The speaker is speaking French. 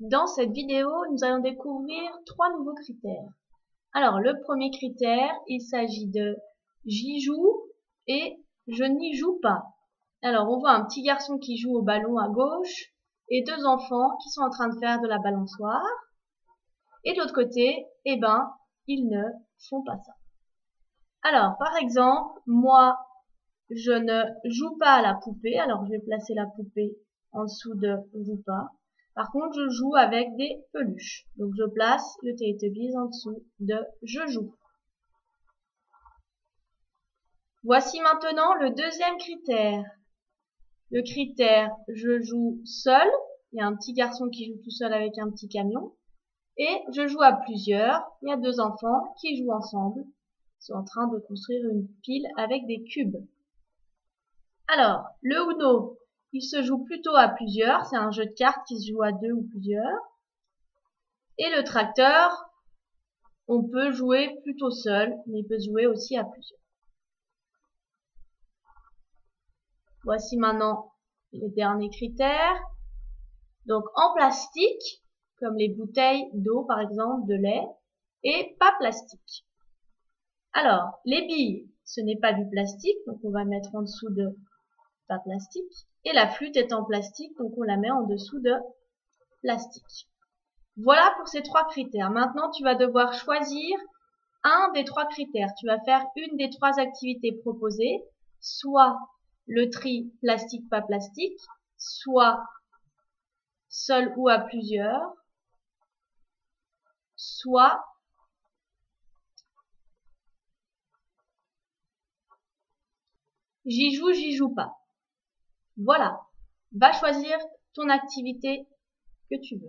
Dans cette vidéo, nous allons découvrir trois nouveaux critères. Alors, le premier critère, il s'agit de j'y joue et je n'y joue pas. Alors, on voit un petit garçon qui joue au ballon à gauche et deux enfants qui sont en train de faire de la balançoire. Et de l'autre côté, eh ben, ils ne font pas ça. Alors, par exemple, moi, je ne joue pas à la poupée. Alors, je vais placer la poupée en dessous de joue pas. Par contre, je joue avec des peluches. Donc, je place le Teletubbies en dessous de je joue. Voici maintenant le deuxième critère. Le critère je joue seul. Il y a un petit garçon qui joue tout seul avec un petit camion. Et je joue à plusieurs. Il y a deux enfants qui jouent ensemble. Ils sont en train de construire une pile avec des cubes. Alors, le Uno, il se joue plutôt à plusieurs. C'est un jeu de cartes qui se joue à deux ou plusieurs. Et le tracteur, on peut jouer plutôt seul, mais il peut jouer aussi à plusieurs. Voici maintenant les derniers critères. Donc en plastique, comme les bouteilles d'eau par exemple, de lait, et pas plastique. Alors, les billes, ce n'est pas du plastique, donc on va mettre en dessous de pas plastique. Et la flûte est en plastique, donc on la met en dessous de plastique. Voilà pour ces trois critères. Maintenant, tu vas devoir choisir un des trois critères. Tu vas faire une des trois activités proposées, soit le tri plastique pas plastique, soit seul ou à plusieurs, soit j'y joue, j'y joue pas. Voilà, va choisir ton activité que tu veux.